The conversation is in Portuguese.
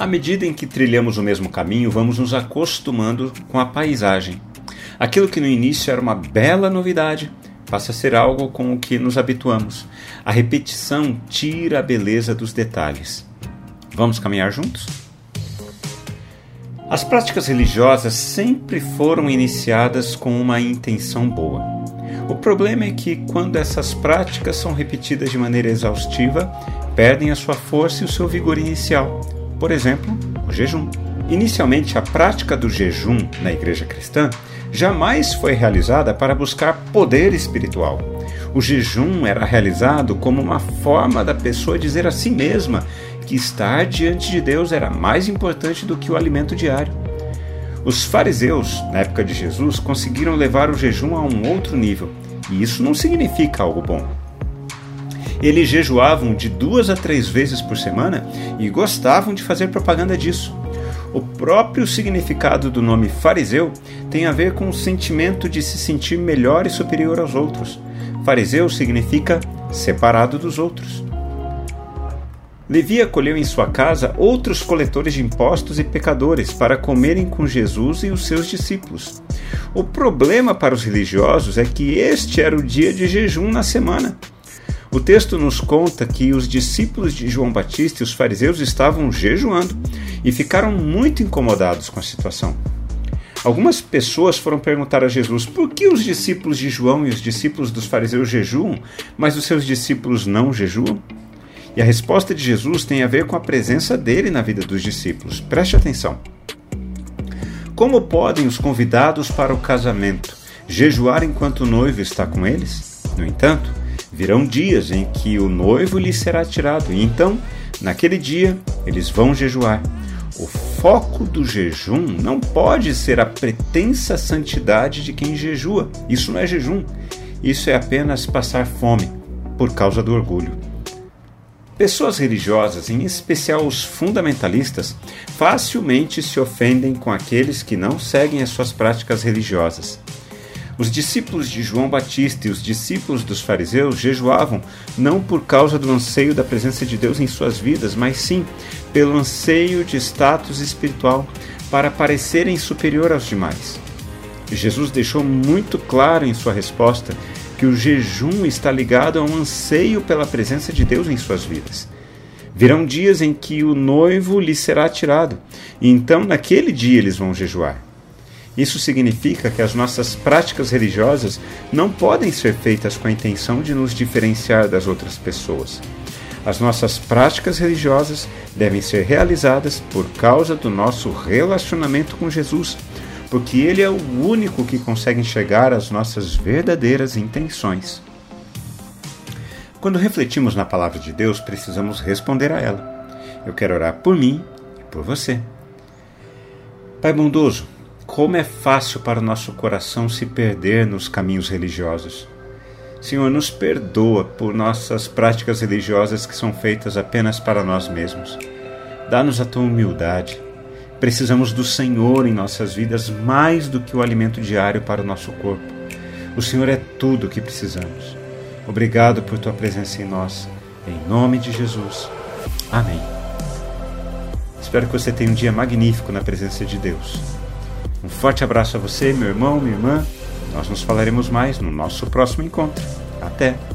À medida em que trilhamos o mesmo caminho, vamos nos acostumando com a paisagem. Aquilo que no início era uma bela novidade passa a ser algo com o que nos habituamos. A repetição tira a beleza dos detalhes. Vamos caminhar juntos? As práticas religiosas sempre foram iniciadas com uma intenção boa. O problema é que, quando essas práticas são repetidas de maneira exaustiva, perdem a sua força e o seu vigor inicial por exemplo, o jejum. Inicialmente, a prática do jejum na igreja cristã jamais foi realizada para buscar poder espiritual. O jejum era realizado como uma forma da pessoa dizer a si mesma que estar diante de Deus era mais importante do que o alimento diário. Os fariseus, na época de Jesus, conseguiram levar o jejum a um outro nível, e isso não significa algo bom. Eles jejuavam de duas a três vezes por semana e gostavam de fazer propaganda disso. O próprio significado do nome fariseu tem a ver com o sentimento de se sentir melhor e superior aos outros. Fariseu significa separado dos outros. Levi acolheu em sua casa outros coletores de impostos e pecadores para comerem com Jesus e os seus discípulos. O problema para os religiosos é que este era o dia de jejum na semana. O texto nos conta que os discípulos de João Batista e os fariseus estavam jejuando e ficaram muito incomodados com a situação. Algumas pessoas foram perguntar a Jesus por que os discípulos de João e os discípulos dos fariseus jejuam, mas os seus discípulos não jejuam? E a resposta de Jesus tem a ver com a presença dele na vida dos discípulos. Preste atenção. Como podem os convidados para o casamento jejuar enquanto o noivo está com eles? No entanto, Virão dias em que o noivo lhe será tirado, e então, naquele dia, eles vão jejuar. O foco do jejum não pode ser a pretensa santidade de quem jejua. Isso não é jejum. Isso é apenas passar fome por causa do orgulho. Pessoas religiosas, em especial os fundamentalistas, facilmente se ofendem com aqueles que não seguem as suas práticas religiosas. Os discípulos de João Batista e os discípulos dos fariseus jejuavam não por causa do anseio da presença de Deus em suas vidas, mas sim pelo anseio de status espiritual para parecerem superior aos demais. Jesus deixou muito claro em sua resposta que o jejum está ligado a um anseio pela presença de Deus em suas vidas. Virão dias em que o noivo lhe será tirado, e então naquele dia eles vão jejuar. Isso significa que as nossas práticas religiosas não podem ser feitas com a intenção de nos diferenciar das outras pessoas. As nossas práticas religiosas devem ser realizadas por causa do nosso relacionamento com Jesus, porque Ele é o único que consegue enxergar as nossas verdadeiras intenções. Quando refletimos na palavra de Deus, precisamos responder a ela. Eu quero orar por mim e por você. Pai bondoso, como é fácil para o nosso coração se perder nos caminhos religiosos. Senhor, nos perdoa por nossas práticas religiosas que são feitas apenas para nós mesmos. Dá-nos a tua humildade. Precisamos do Senhor em nossas vidas mais do que o alimento diário para o nosso corpo. O Senhor é tudo o que precisamos. Obrigado por tua presença em nós. Em nome de Jesus. Amém. Espero que você tenha um dia magnífico na presença de Deus. Um forte abraço a você, meu irmão, minha irmã. Nós nos falaremos mais no nosso próximo encontro. Até!